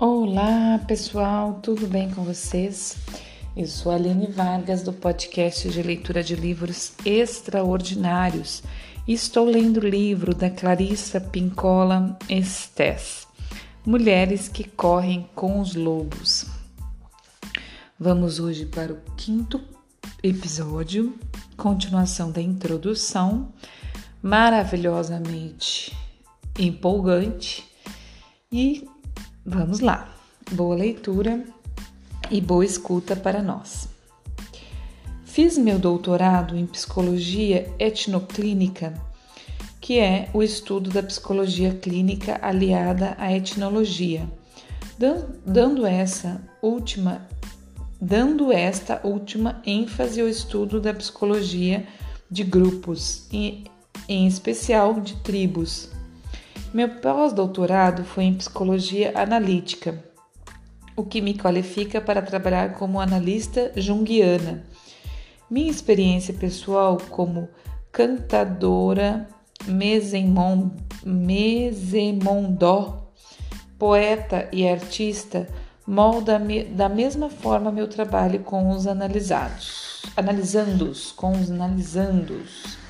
Olá, pessoal, tudo bem com vocês? Eu sou a Aline Vargas do podcast de leitura de livros extraordinários e estou lendo o livro da Clarissa Pincola Estés, Mulheres que Correm com os Lobos. Vamos hoje para o quinto episódio, continuação da introdução, maravilhosamente empolgante e Vamos lá. Boa leitura e boa escuta para nós. Fiz meu doutorado em psicologia etnoclínica, que é o estudo da psicologia clínica aliada à etnologia, dando essa última dando esta última ênfase ao estudo da psicologia de grupos, em, em especial de tribos, meu pós-doutorado foi em psicologia analítica, o que me qualifica para trabalhar como analista junguiana. Minha experiência pessoal como cantadora mesemondó, poeta e artista, molda da mesma forma meu trabalho com os analisados, analisandos, com os analisandos.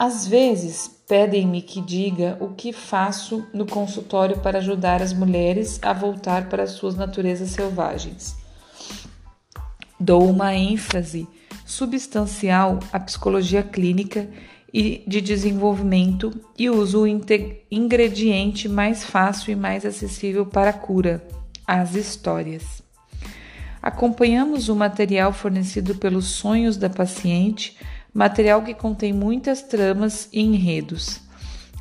Às vezes pedem-me que diga o que faço no consultório para ajudar as mulheres a voltar para suas naturezas selvagens. Dou uma ênfase substancial à psicologia clínica e de desenvolvimento e uso o ingrediente mais fácil e mais acessível para a cura, as histórias. Acompanhamos o material fornecido pelos sonhos da paciente material que contém muitas tramas e enredos,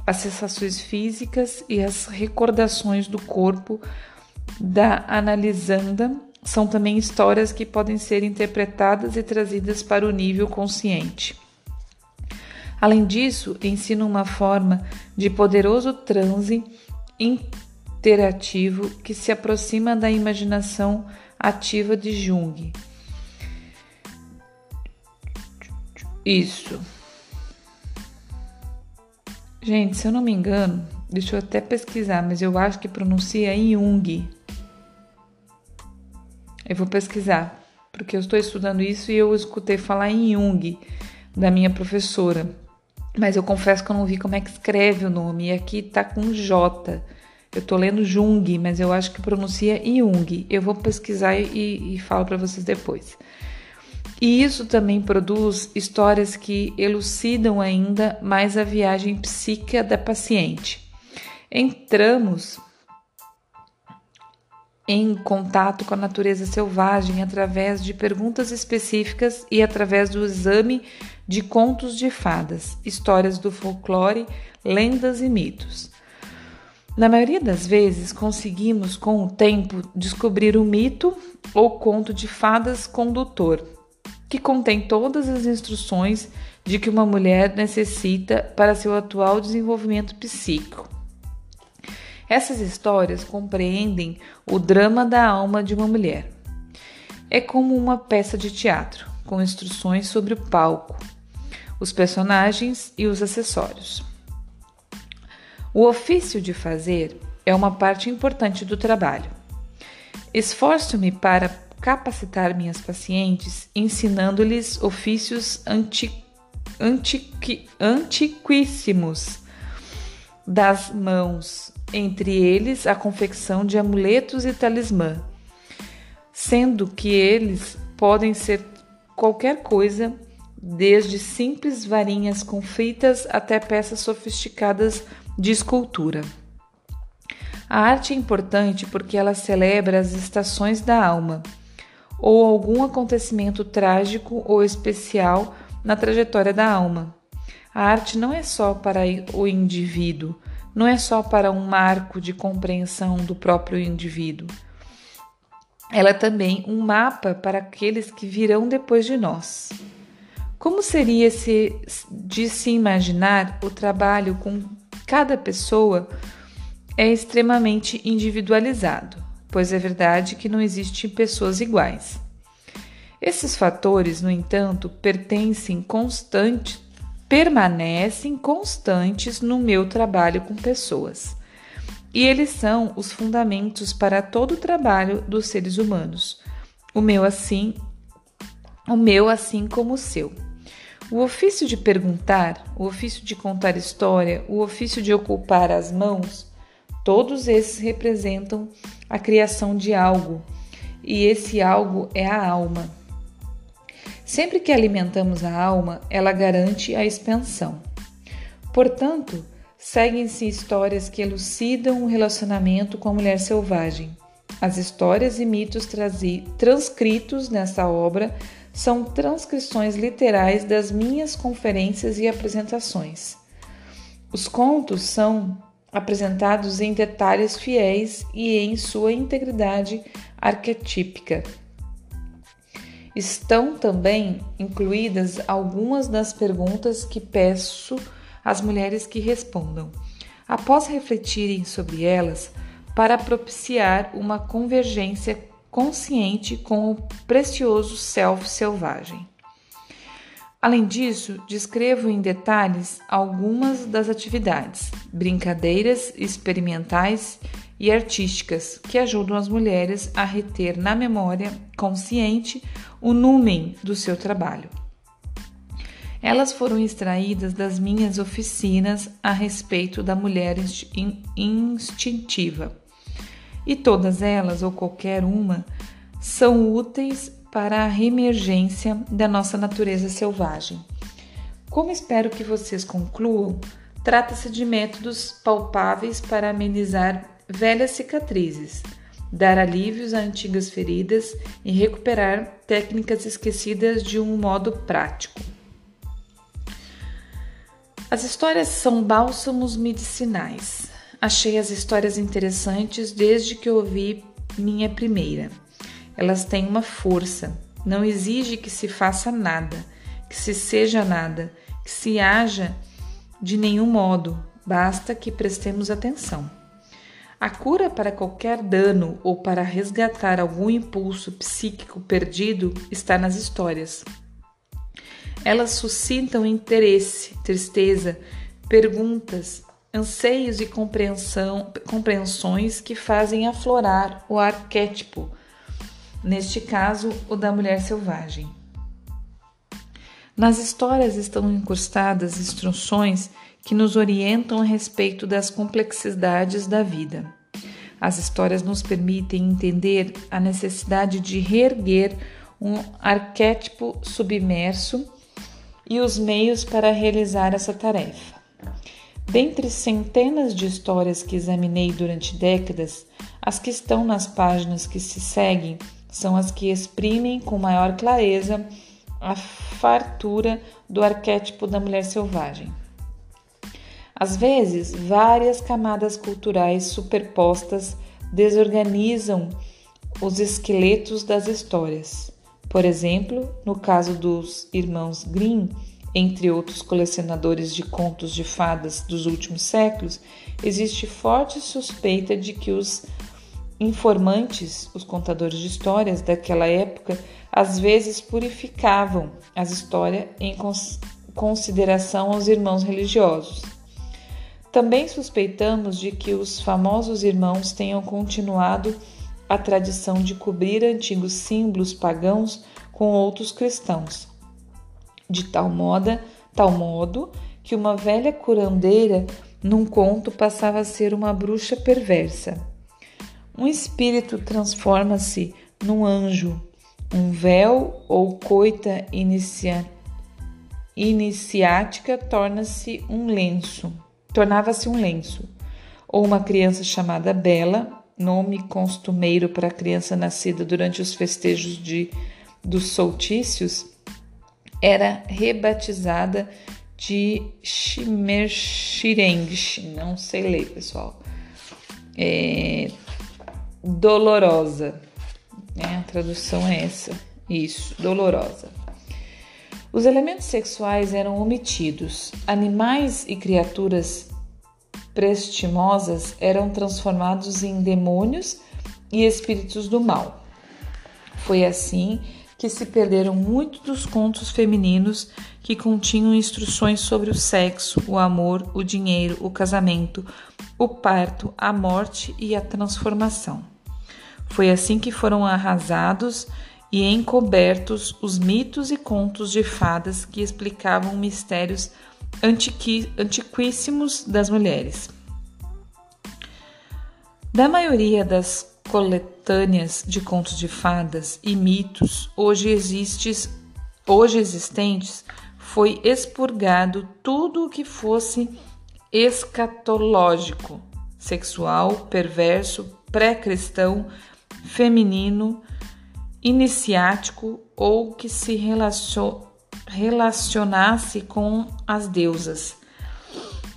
as sensações físicas e as recordações do corpo da analisanda são também histórias que podem ser interpretadas e trazidas para o nível consciente. Além disso, ensina uma forma de poderoso transe interativo que se aproxima da imaginação ativa de Jung Isso. Gente, se eu não me engano, deixa eu até pesquisar, mas eu acho que pronuncia Jung. Eu vou pesquisar, porque eu estou estudando isso e eu escutei falar em Jung da minha professora. Mas eu confesso que eu não vi como é que escreve o nome. E aqui tá com J. Eu tô lendo Jung, mas eu acho que pronuncia Jung. Eu vou pesquisar e, e falo para vocês depois. E isso também produz histórias que elucidam ainda mais a viagem psíquica da paciente. Entramos em contato com a natureza selvagem através de perguntas específicas e através do exame de contos de fadas, histórias do folclore, lendas e mitos. Na maioria das vezes, conseguimos, com o tempo, descobrir o mito ou conto de fadas condutor que contém todas as instruções de que uma mulher necessita para seu atual desenvolvimento psíquico. Essas histórias compreendem o drama da alma de uma mulher. É como uma peça de teatro, com instruções sobre o palco, os personagens e os acessórios. O ofício de fazer é uma parte importante do trabalho. Esforço-me para capacitar minhas pacientes ensinando-lhes ofícios anti, antiqui, antiquíssimos das mãos, entre eles a confecção de amuletos e talismã, sendo que eles podem ser qualquer coisa, desde simples varinhas com fitas até peças sofisticadas de escultura. A arte é importante porque ela celebra as estações da alma ou algum acontecimento trágico ou especial na trajetória da alma. A arte não é só para o indivíduo, não é só para um marco de compreensão do próprio indivíduo. Ela é também um mapa para aqueles que virão depois de nós. Como seria se, de se imaginar o trabalho com cada pessoa é extremamente individualizado pois é verdade que não existem pessoas iguais. Esses fatores, no entanto, pertencem constante, permanecem constantes no meu trabalho com pessoas. e eles são os fundamentos para todo o trabalho dos seres humanos. O meu assim, o meu assim como o seu. O ofício de perguntar, o ofício de contar história, o ofício de ocupar as mãos, todos esses representam a criação de algo, e esse algo é a alma. Sempre que alimentamos a alma, ela garante a expansão. Portanto, seguem-se histórias que elucidam o relacionamento com a mulher selvagem. As histórias e mitos transcritos nessa obra são transcrições literais das minhas conferências e apresentações. Os contos são apresentados em detalhes fiéis e em sua integridade arquetípica. Estão também incluídas algumas das perguntas que peço às mulheres que respondam, após refletirem sobre elas, para propiciar uma convergência consciente com o precioso self selvagem. Além disso, descrevo em detalhes algumas das atividades, brincadeiras experimentais e artísticas que ajudam as mulheres a reter na memória consciente o numen do seu trabalho. Elas foram extraídas das minhas oficinas a respeito da mulher instintiva e todas elas, ou qualquer uma, são úteis para a reemergência da nossa natureza selvagem. Como espero que vocês concluam, trata-se de métodos palpáveis para amenizar velhas cicatrizes, dar alívios a antigas feridas e recuperar técnicas esquecidas de um modo prático. As histórias são bálsamos medicinais. Achei as histórias interessantes desde que ouvi minha primeira. Elas têm uma força, não exige que se faça nada, que se seja nada, que se haja de nenhum modo, basta que prestemos atenção. A cura para qualquer dano ou para resgatar algum impulso psíquico perdido está nas histórias. Elas suscitam interesse, tristeza, perguntas, anseios e compreensões que fazem aflorar o arquétipo, neste caso, o da mulher selvagem. Nas histórias estão incrustadas instruções que nos orientam a respeito das complexidades da vida. As histórias nos permitem entender a necessidade de reerguer um arquétipo submerso e os meios para realizar essa tarefa. Dentre centenas de histórias que examinei durante décadas, as que estão nas páginas que se seguem são as que exprimem com maior clareza a fartura do arquétipo da mulher selvagem. Às vezes, várias camadas culturais superpostas desorganizam os esqueletos das histórias. Por exemplo, no caso dos irmãos Grimm, entre outros colecionadores de contos de fadas dos últimos séculos, existe forte suspeita de que os informantes, os contadores de histórias daquela época, às vezes purificavam as histórias em consideração aos irmãos religiosos. Também suspeitamos de que os famosos irmãos tenham continuado a tradição de cobrir antigos símbolos pagãos com outros cristãos de tal moda, tal modo que uma velha curandeira num conto passava a ser uma bruxa perversa. Um espírito transforma-se num anjo, um véu ou coita inicia... iniciática torna-se um lenço, tornava-se um lenço, ou uma criança chamada Bela, nome costumeiro para criança nascida durante os festejos de dos soltícios, era rebatizada de Shimershirengsh, não sei ler, pessoal. É, dolorosa, né? a tradução é essa, isso, dolorosa. Os elementos sexuais eram omitidos. Animais e criaturas prestimosas eram transformados em demônios e espíritos do mal. Foi assim que se perderam muitos dos contos femininos que continham instruções sobre o sexo, o amor, o dinheiro, o casamento, o parto, a morte e a transformação. Foi assim que foram arrasados e encobertos os mitos e contos de fadas que explicavam mistérios antiqui, antiquíssimos das mulheres. Da maioria das coletâneas de contos de fadas e mitos hoje, existes, hoje existentes, foi expurgado tudo o que fosse escatológico, sexual, perverso, pré-cristão, feminino, iniciático ou que se relacionasse com as deusas,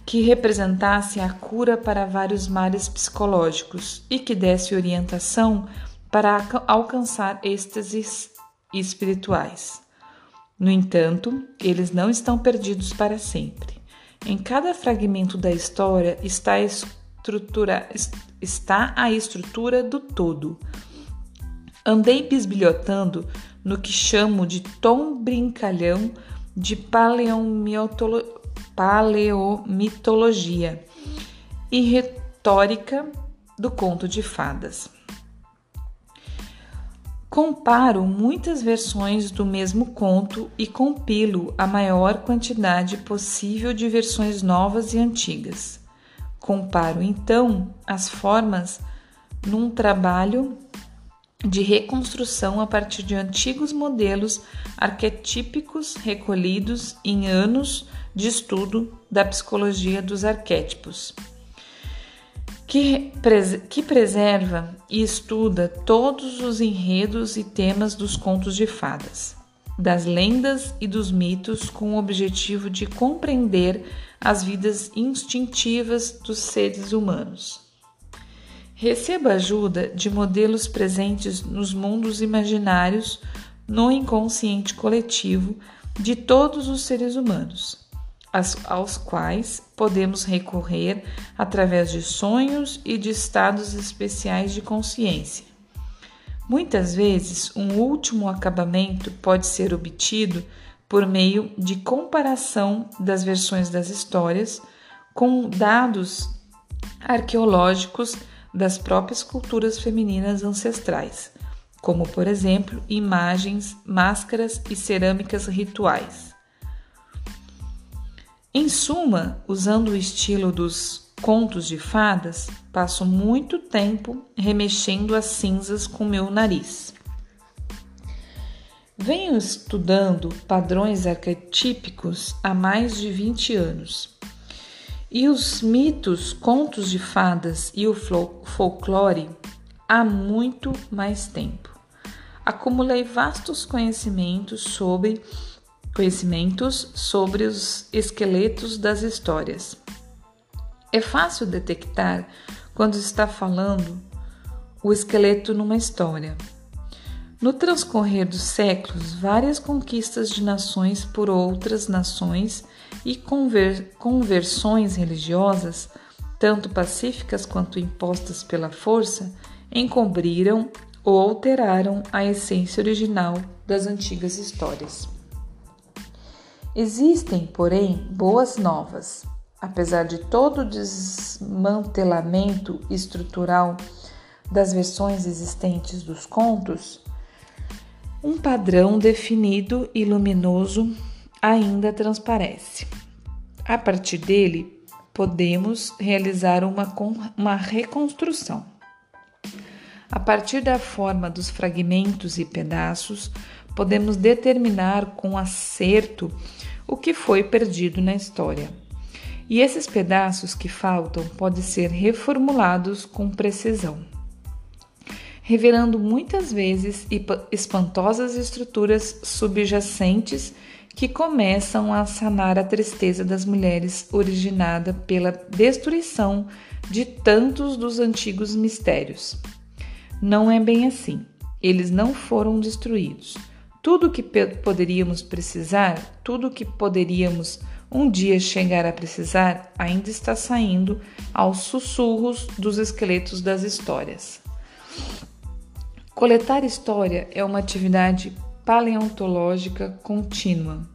que representasse a cura para vários males psicológicos e que desse orientação para alcançar êxtases espirituais. No entanto, eles não estão perdidos para sempre. Em cada fragmento da história está a estrutura, está a estrutura do todo. Andei bisbilhotando no que chamo de tom brincalhão de paleomitologia e retórica do conto de fadas. Comparo muitas versões do mesmo conto e compilo a maior quantidade possível de versões novas e antigas. Comparo então as formas num trabalho de reconstrução a partir de antigos modelos arquetípicos recolhidos em anos de estudo da psicologia dos arquétipos que, que preserva e estuda todos os enredos e temas dos contos de fadas, das lendas e dos mitos com o objetivo de compreender as vidas instintivas dos seres humanos. Receba ajuda de modelos presentes nos mundos imaginários, no inconsciente coletivo de todos os seres humanos aos quais podemos recorrer através de sonhos e de estados especiais de consciência. Muitas vezes, um último acabamento pode ser obtido por meio de comparação das versões das histórias com dados arqueológicos das próprias culturas femininas ancestrais, como, por exemplo, imagens, máscaras e cerâmicas rituais. Em suma, usando o estilo dos contos de fadas, passo muito tempo remexendo as cinzas com meu nariz. Venho estudando padrões arquetípicos há mais de 20 anos. E os mitos, contos de fadas e o folclore há muito mais tempo. Acumulei vastos conhecimentos sobre conhecimentos sobre os esqueletos das histórias. É fácil detectar quando está falando o esqueleto numa história. No transcorrer dos séculos, várias conquistas de nações por outras nações e conver conversões religiosas, tanto pacíficas quanto impostas pela força, encobriram ou alteraram a essência original das antigas histórias. Existem, porém, boas novas. Apesar de todo o desmantelamento estrutural das versões existentes dos contos, um padrão definido e luminoso ainda transparece. A partir dele, podemos realizar uma, uma reconstrução. A partir da forma dos fragmentos e pedaços, podemos determinar com acerto o que foi perdido na história. E esses pedaços que faltam podem ser reformulados com precisão, revelando muitas vezes espantosas estruturas subjacentes que começam a sanar a tristeza das mulheres originada pela destruição de tantos dos antigos mistérios. Não é bem assim. Eles não foram destruídos tudo que poderíamos precisar, tudo que poderíamos um dia chegar a precisar, ainda está saindo aos sussurros dos esqueletos das histórias. Coletar história é uma atividade paleontológica contínua.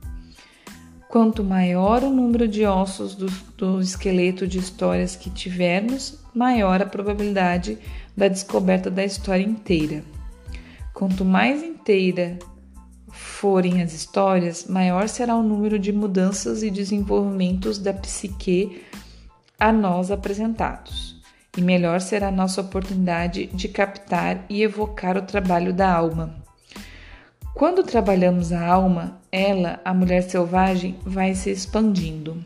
Quanto maior o número de ossos do, do esqueleto de histórias que tivermos, maior a probabilidade da descoberta da história inteira. Quanto mais inteira forem as histórias, maior será o número de mudanças e desenvolvimentos da psique a nós apresentados, e melhor será a nossa oportunidade de captar e evocar o trabalho da alma. Quando trabalhamos a alma, ela, a mulher selvagem, vai se expandindo.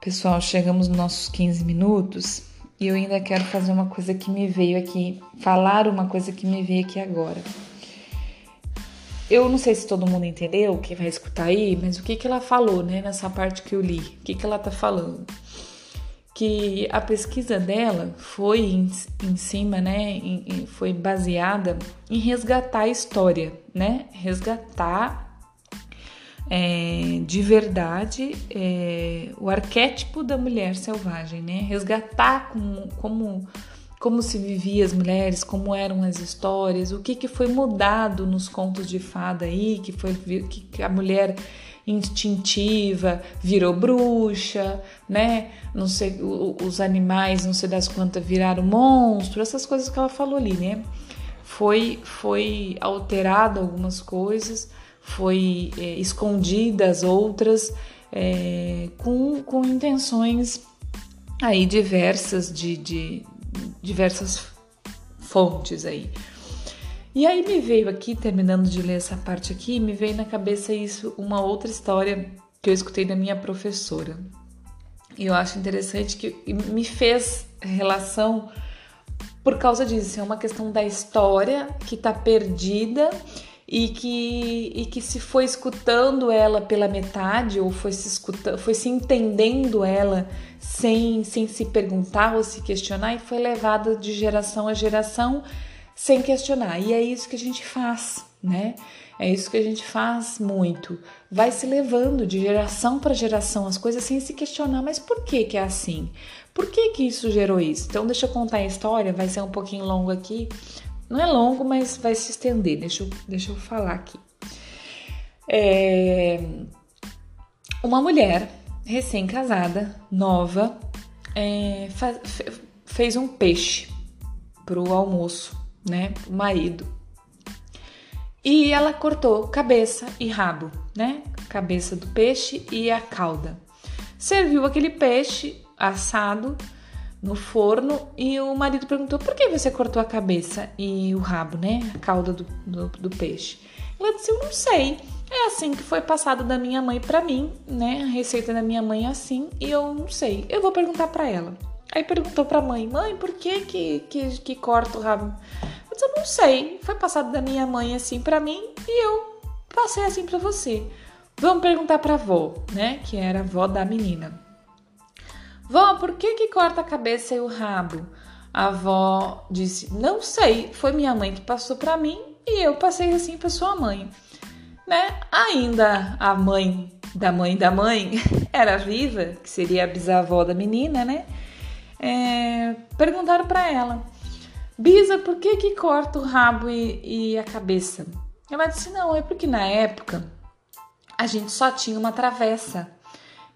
Pessoal, chegamos nos nossos 15 minutos e eu ainda quero fazer uma coisa que me veio aqui, falar uma coisa que me veio aqui agora. Eu não sei se todo mundo entendeu, quem vai escutar aí, mas o que, que ela falou, né, nessa parte que eu li? O que, que ela tá falando? Que a pesquisa dela foi em, em cima, né, em, foi baseada em resgatar a história, né, resgatar é, de verdade é, o arquétipo da mulher selvagem, né, resgatar como, como como se vivia as mulheres, como eram as histórias, o que, que foi mudado nos contos de fada aí, que foi que a mulher instintiva virou bruxa, né? Não sei, os animais, não sei das quantas, viraram monstro, essas coisas que ela falou ali, né? Foi, foi alterado algumas coisas, foi é, escondidas outras, é, com, com intenções aí diversas de, de, diversas fontes aí. E aí me veio aqui, terminando de ler essa parte aqui, me veio na cabeça isso, uma outra história que eu escutei da minha professora. E eu acho interessante que me fez relação por causa disso. É uma questão da história que está perdida e que, e que se foi escutando ela pela metade ou foi se foi se entendendo ela sem, sem se perguntar ou se questionar e foi levada de geração a geração sem questionar. E é isso que a gente faz, né? É isso que a gente faz muito. Vai se levando de geração para geração as coisas sem se questionar, mas por que que é assim? Por que que isso gerou isso? Então deixa eu contar a história, vai ser um pouquinho longo aqui. Não é longo, mas vai se estender. Deixa eu, deixa eu falar aqui. É... Uma mulher recém-casada, nova, é, fez um peixe pro almoço, né? O marido. E ela cortou cabeça e rabo, né? Cabeça do peixe e a cauda. Serviu aquele peixe assado no forno e o marido perguntou: por que você cortou a cabeça e o rabo, né? A cauda do, do, do peixe. Ela disse: eu não sei. É assim que foi passado da minha mãe para mim, né? A receita da minha mãe é assim e eu não sei. Eu vou perguntar para ela. Aí perguntou para a mãe: "Mãe, por que que, que que corta o rabo?" Eu disse: "Eu não sei. Foi passado da minha mãe assim para mim e eu passei assim para você." Vamos perguntar para a avó, né? Que era a avó da menina. Vó, por que que corta a cabeça e o rabo? A avó disse: "Não sei. Foi minha mãe que passou para mim e eu passei assim para sua mãe." né? Ainda a mãe da mãe da mãe era viva, que seria a bisavó da menina, né? É, perguntaram para ela, Bisa, por que que corta o rabo e, e a cabeça? Ela disse, não, é porque na época a gente só tinha uma travessa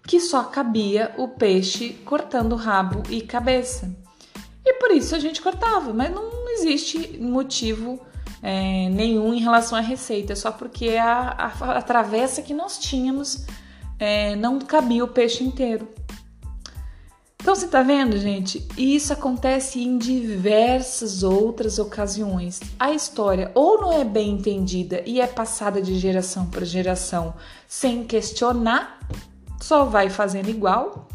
que só cabia o peixe cortando rabo e cabeça. E por isso a gente cortava, mas não existe motivo é, nenhum em relação à receita, só porque a, a, a travessa que nós tínhamos é, não cabia o peixe inteiro. Então você tá vendo, gente? Isso acontece em diversas outras ocasiões. A história ou não é bem entendida e é passada de geração para geração sem questionar, só vai fazendo igual,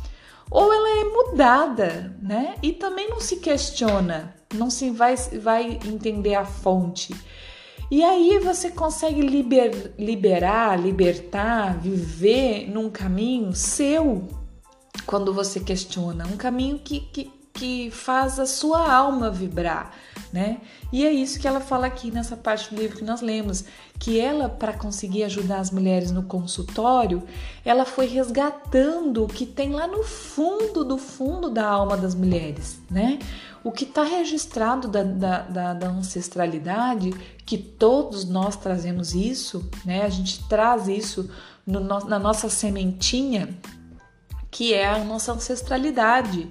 ou ela é mudada, né? E também não se questiona não se vai, vai entender a fonte. E aí você consegue liber, liberar, libertar, viver num caminho seu quando você questiona, um caminho que, que, que faz a sua alma vibrar, né? E é isso que ela fala aqui nessa parte do livro que nós lemos, que ela para conseguir ajudar as mulheres no consultório, ela foi resgatando o que tem lá no fundo do fundo da alma das mulheres, né? O que está registrado da, da, da, da, ancestralidade, que todos nós trazemos isso, né? A gente traz isso no, na nossa sementinha, que é a nossa ancestralidade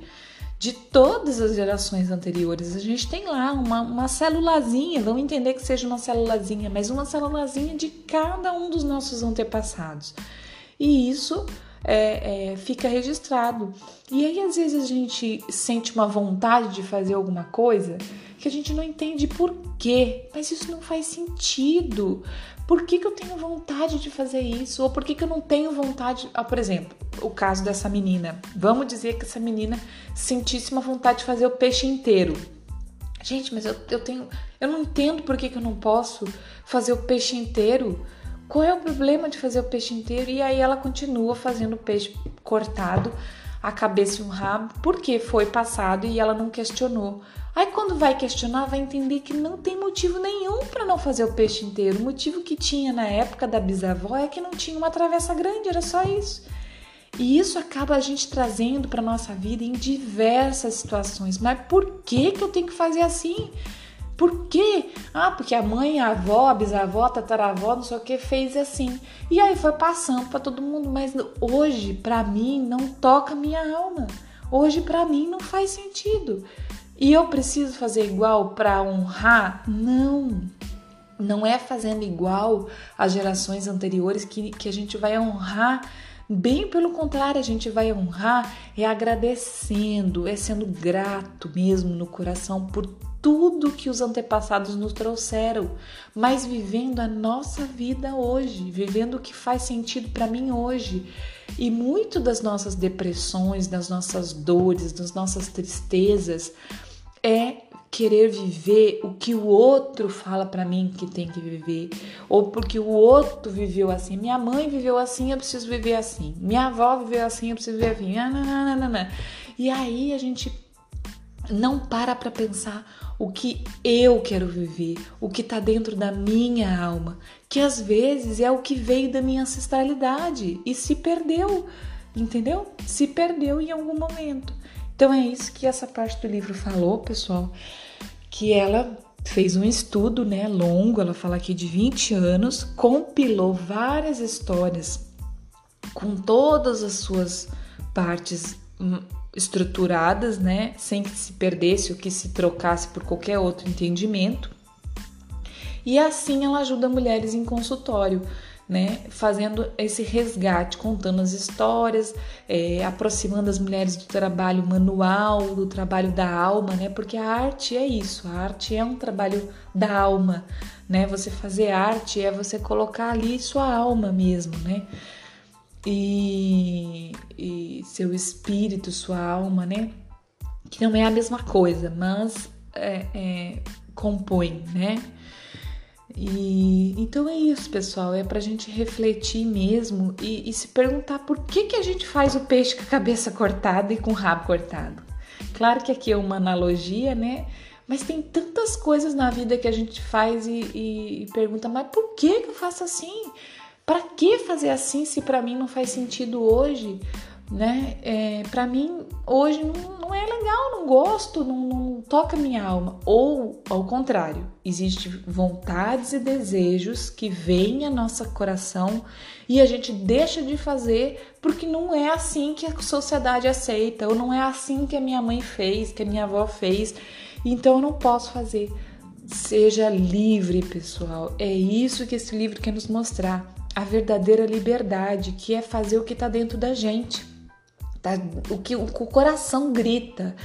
de todas as gerações anteriores. A gente tem lá uma, uma célulazinha, vamos entender que seja uma célulazinha, mas uma célulazinha de cada um dos nossos antepassados. E isso é, é, fica registrado. E aí, às vezes, a gente sente uma vontade de fazer alguma coisa que a gente não entende por quê, mas isso não faz sentido. Por que, que eu tenho vontade de fazer isso? Ou por que, que eu não tenho vontade? Ah, por exemplo, o caso dessa menina. Vamos dizer que essa menina sentisse uma vontade de fazer o peixe inteiro. Gente, mas eu, eu tenho. Eu não entendo por que, que eu não posso fazer o peixe inteiro. Qual é o problema de fazer o peixe inteiro? E aí ela continua fazendo o peixe cortado, a cabeça e o rabo, porque foi passado e ela não questionou. Aí quando vai questionar, vai entender que não tem motivo nenhum para não fazer o peixe inteiro. O motivo que tinha na época da bisavó é que não tinha uma travessa grande, era só isso. E isso acaba a gente trazendo para nossa vida em diversas situações. Mas por que que eu tenho que fazer assim? Por quê? Ah, porque a mãe, a avó, a bisavó, a tataravó, não sei o que, fez assim. E aí foi passando para todo mundo. Mas hoje, para mim, não toca minha alma. Hoje, para mim, não faz sentido. E eu preciso fazer igual para honrar? Não. Não é fazendo igual às gerações anteriores que, que a gente vai honrar. Bem pelo contrário, a gente vai honrar é agradecendo, é sendo grato mesmo no coração por tudo que os antepassados nos trouxeram, mas vivendo a nossa vida hoje, vivendo o que faz sentido para mim hoje. E muito das nossas depressões, das nossas dores, das nossas tristezas, é querer viver o que o outro fala para mim que tem que viver, ou porque o outro viveu assim. Minha mãe viveu assim, eu preciso viver assim. Minha avó viveu assim, eu preciso viver assim. E aí a gente não para para pensar o que eu quero viver, o que está dentro da minha alma, que às vezes é o que veio da minha ancestralidade e se perdeu, entendeu? Se perdeu em algum momento. Então é isso que essa parte do livro falou, pessoal, que ela fez um estudo, né, longo, ela fala aqui de 20 anos, compilou várias histórias com todas as suas partes hum, estruturadas, né, sem que se perdesse ou que se trocasse por qualquer outro entendimento. E assim ela ajuda mulheres em consultório né, fazendo esse resgate, contando as histórias, é, aproximando as mulheres do trabalho manual, do trabalho da alma, né, porque a arte é isso, a arte é um trabalho da alma, né, você fazer arte é você colocar ali sua alma mesmo, né, e, e seu espírito, sua alma, né, que não é a mesma coisa, mas é, é, compõe, né, e então é isso, pessoal. É para a gente refletir mesmo e, e, se perguntar por que, que a gente faz o peixe com a cabeça cortada e com o rabo cortado. Claro que aqui é uma analogia, né? Mas tem tantas coisas na vida que a gente faz e, e, e pergunta, mas por que, que eu faço assim? Para que fazer assim se para mim não faz sentido hoje? né? É, para mim, hoje não, não, é legal, não gosto, não, não toca minha alma. Ou, ao contrário, existem vontades e desejos que vêm ao nosso coração e a gente deixa de fazer porque não é assim que a sociedade aceita, ou não é assim que a minha mãe fez, que a minha avó fez, então eu não posso fazer. Seja livre, pessoal. É isso que esse livro quer nos mostrar. A verdadeira liberdade, que é fazer o que está dentro da gente tá? O que o coração grita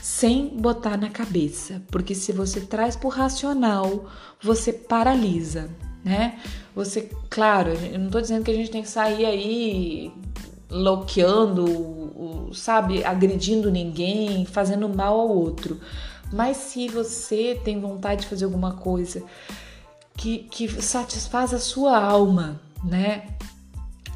sem botar na cabeça, porque se você traz pro racional, você paralisa, né? Você, claro, eu não tô dizendo que a gente tem que sair aí loqueando, sabe, agredindo ninguém, fazendo mal ao outro. Mas se você tem vontade de fazer alguma coisa que, que satisfaz a sua alma, né?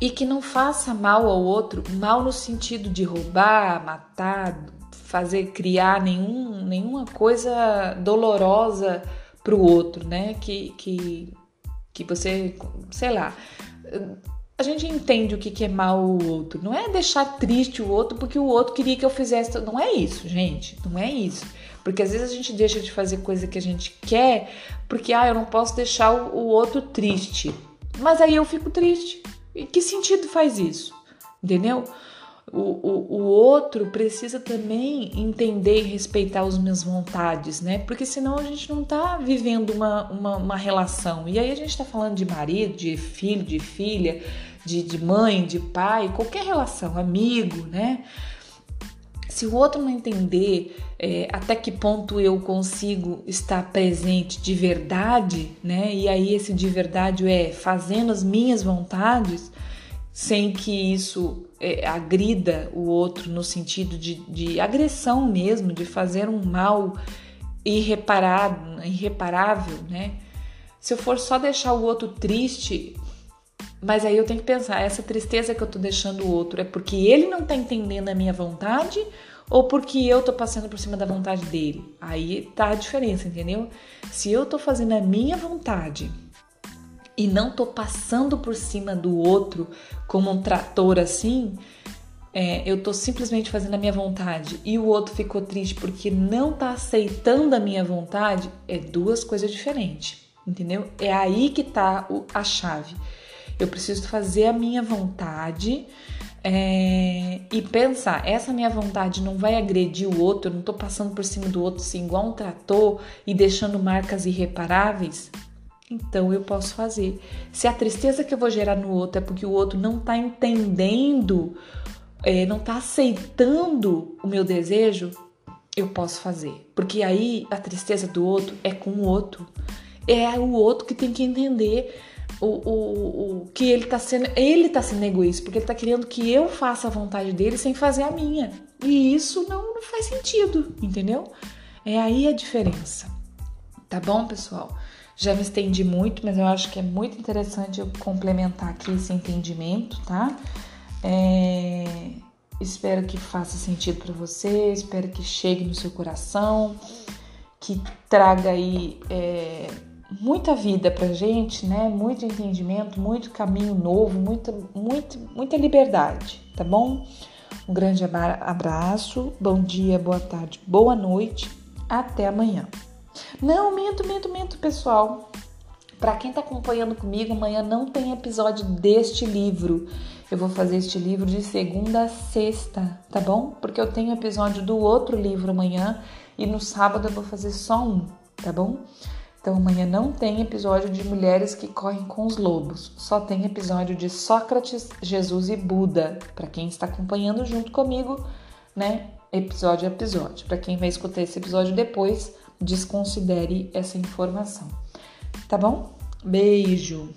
e que não faça mal ao outro, mal no sentido de roubar, matar, fazer criar nenhum, nenhuma coisa dolorosa para o outro, né? Que, que, que você, sei lá, a gente entende o que, que é mal o outro. Não é deixar triste o outro porque o outro queria que eu fizesse. Não é isso, gente. Não é isso. Porque às vezes a gente deixa de fazer coisa que a gente quer porque, ah, eu não posso deixar o, outro triste. Mas aí eu fico triste. E que sentido faz isso? Entendeu? O, o, o outro precisa também entender e respeitar as minhas vontades, né? Porque senão a gente não tá vivendo uma, uma, uma relação. E aí a gente tá falando de marido, de filho, de filha, de, de mãe, de pai, qualquer relação, amigo, né? Se o outro não entender é, até que ponto eu consigo estar presente de verdade, né? E aí esse de verdade é fazendo as minhas vontades, sem que isso é, agrida o outro no sentido de, de agressão mesmo, de fazer um mal irreparável, irreparável, né? Se eu for só deixar o outro triste, mas aí eu tenho que pensar, essa tristeza que eu tô deixando o outro é porque ele não tá entendendo a minha vontade ou porque eu tô passando por cima da vontade dele? Aí tá a diferença, entendeu? Se eu tô fazendo a minha vontade e não tô passando por cima do outro como um trator assim, é, eu tô simplesmente fazendo a minha vontade e o outro ficou triste porque não tá aceitando a minha vontade, é duas coisas diferentes, entendeu? É aí que tá a chave. Eu preciso fazer a minha vontade é, e pensar: essa minha vontade não vai agredir o outro, eu não tô passando por cima do outro assim, igual um trator e deixando marcas irreparáveis. Então eu posso fazer. Se a tristeza que eu vou gerar no outro é porque o outro não tá entendendo, é, não tá aceitando o meu desejo, eu posso fazer. Porque aí a tristeza do outro é com o outro. É o outro que tem que entender o, o, o que ele tá sendo. Ele tá sendo egoísta, porque ele tá querendo que eu faça a vontade dele sem fazer a minha. E isso não, não faz sentido, entendeu? É aí a diferença. Tá bom, pessoal? Já me estendi muito, mas eu acho que é muito interessante eu complementar aqui esse entendimento, tá? É... Espero que faça sentido para você, espero que chegue no seu coração, que traga aí. É muita vida pra gente, né? Muito entendimento, muito caminho novo, muita, muita, muita liberdade, tá bom? Um grande abraço, bom dia, boa tarde, boa noite, até amanhã. Não, minto, minto, minto, pessoal. Para quem tá acompanhando comigo, amanhã não tem episódio deste livro. Eu vou fazer este livro de segunda a sexta, tá bom? Porque eu tenho episódio do outro livro amanhã e no sábado eu vou fazer só um, tá bom? Então amanhã não tem episódio de mulheres que correm com os lobos, só tem episódio de Sócrates, Jesus e Buda, para quem está acompanhando junto comigo, né? Episódio a episódio. Para quem vai escutar esse episódio depois, desconsidere essa informação. Tá bom? Beijo.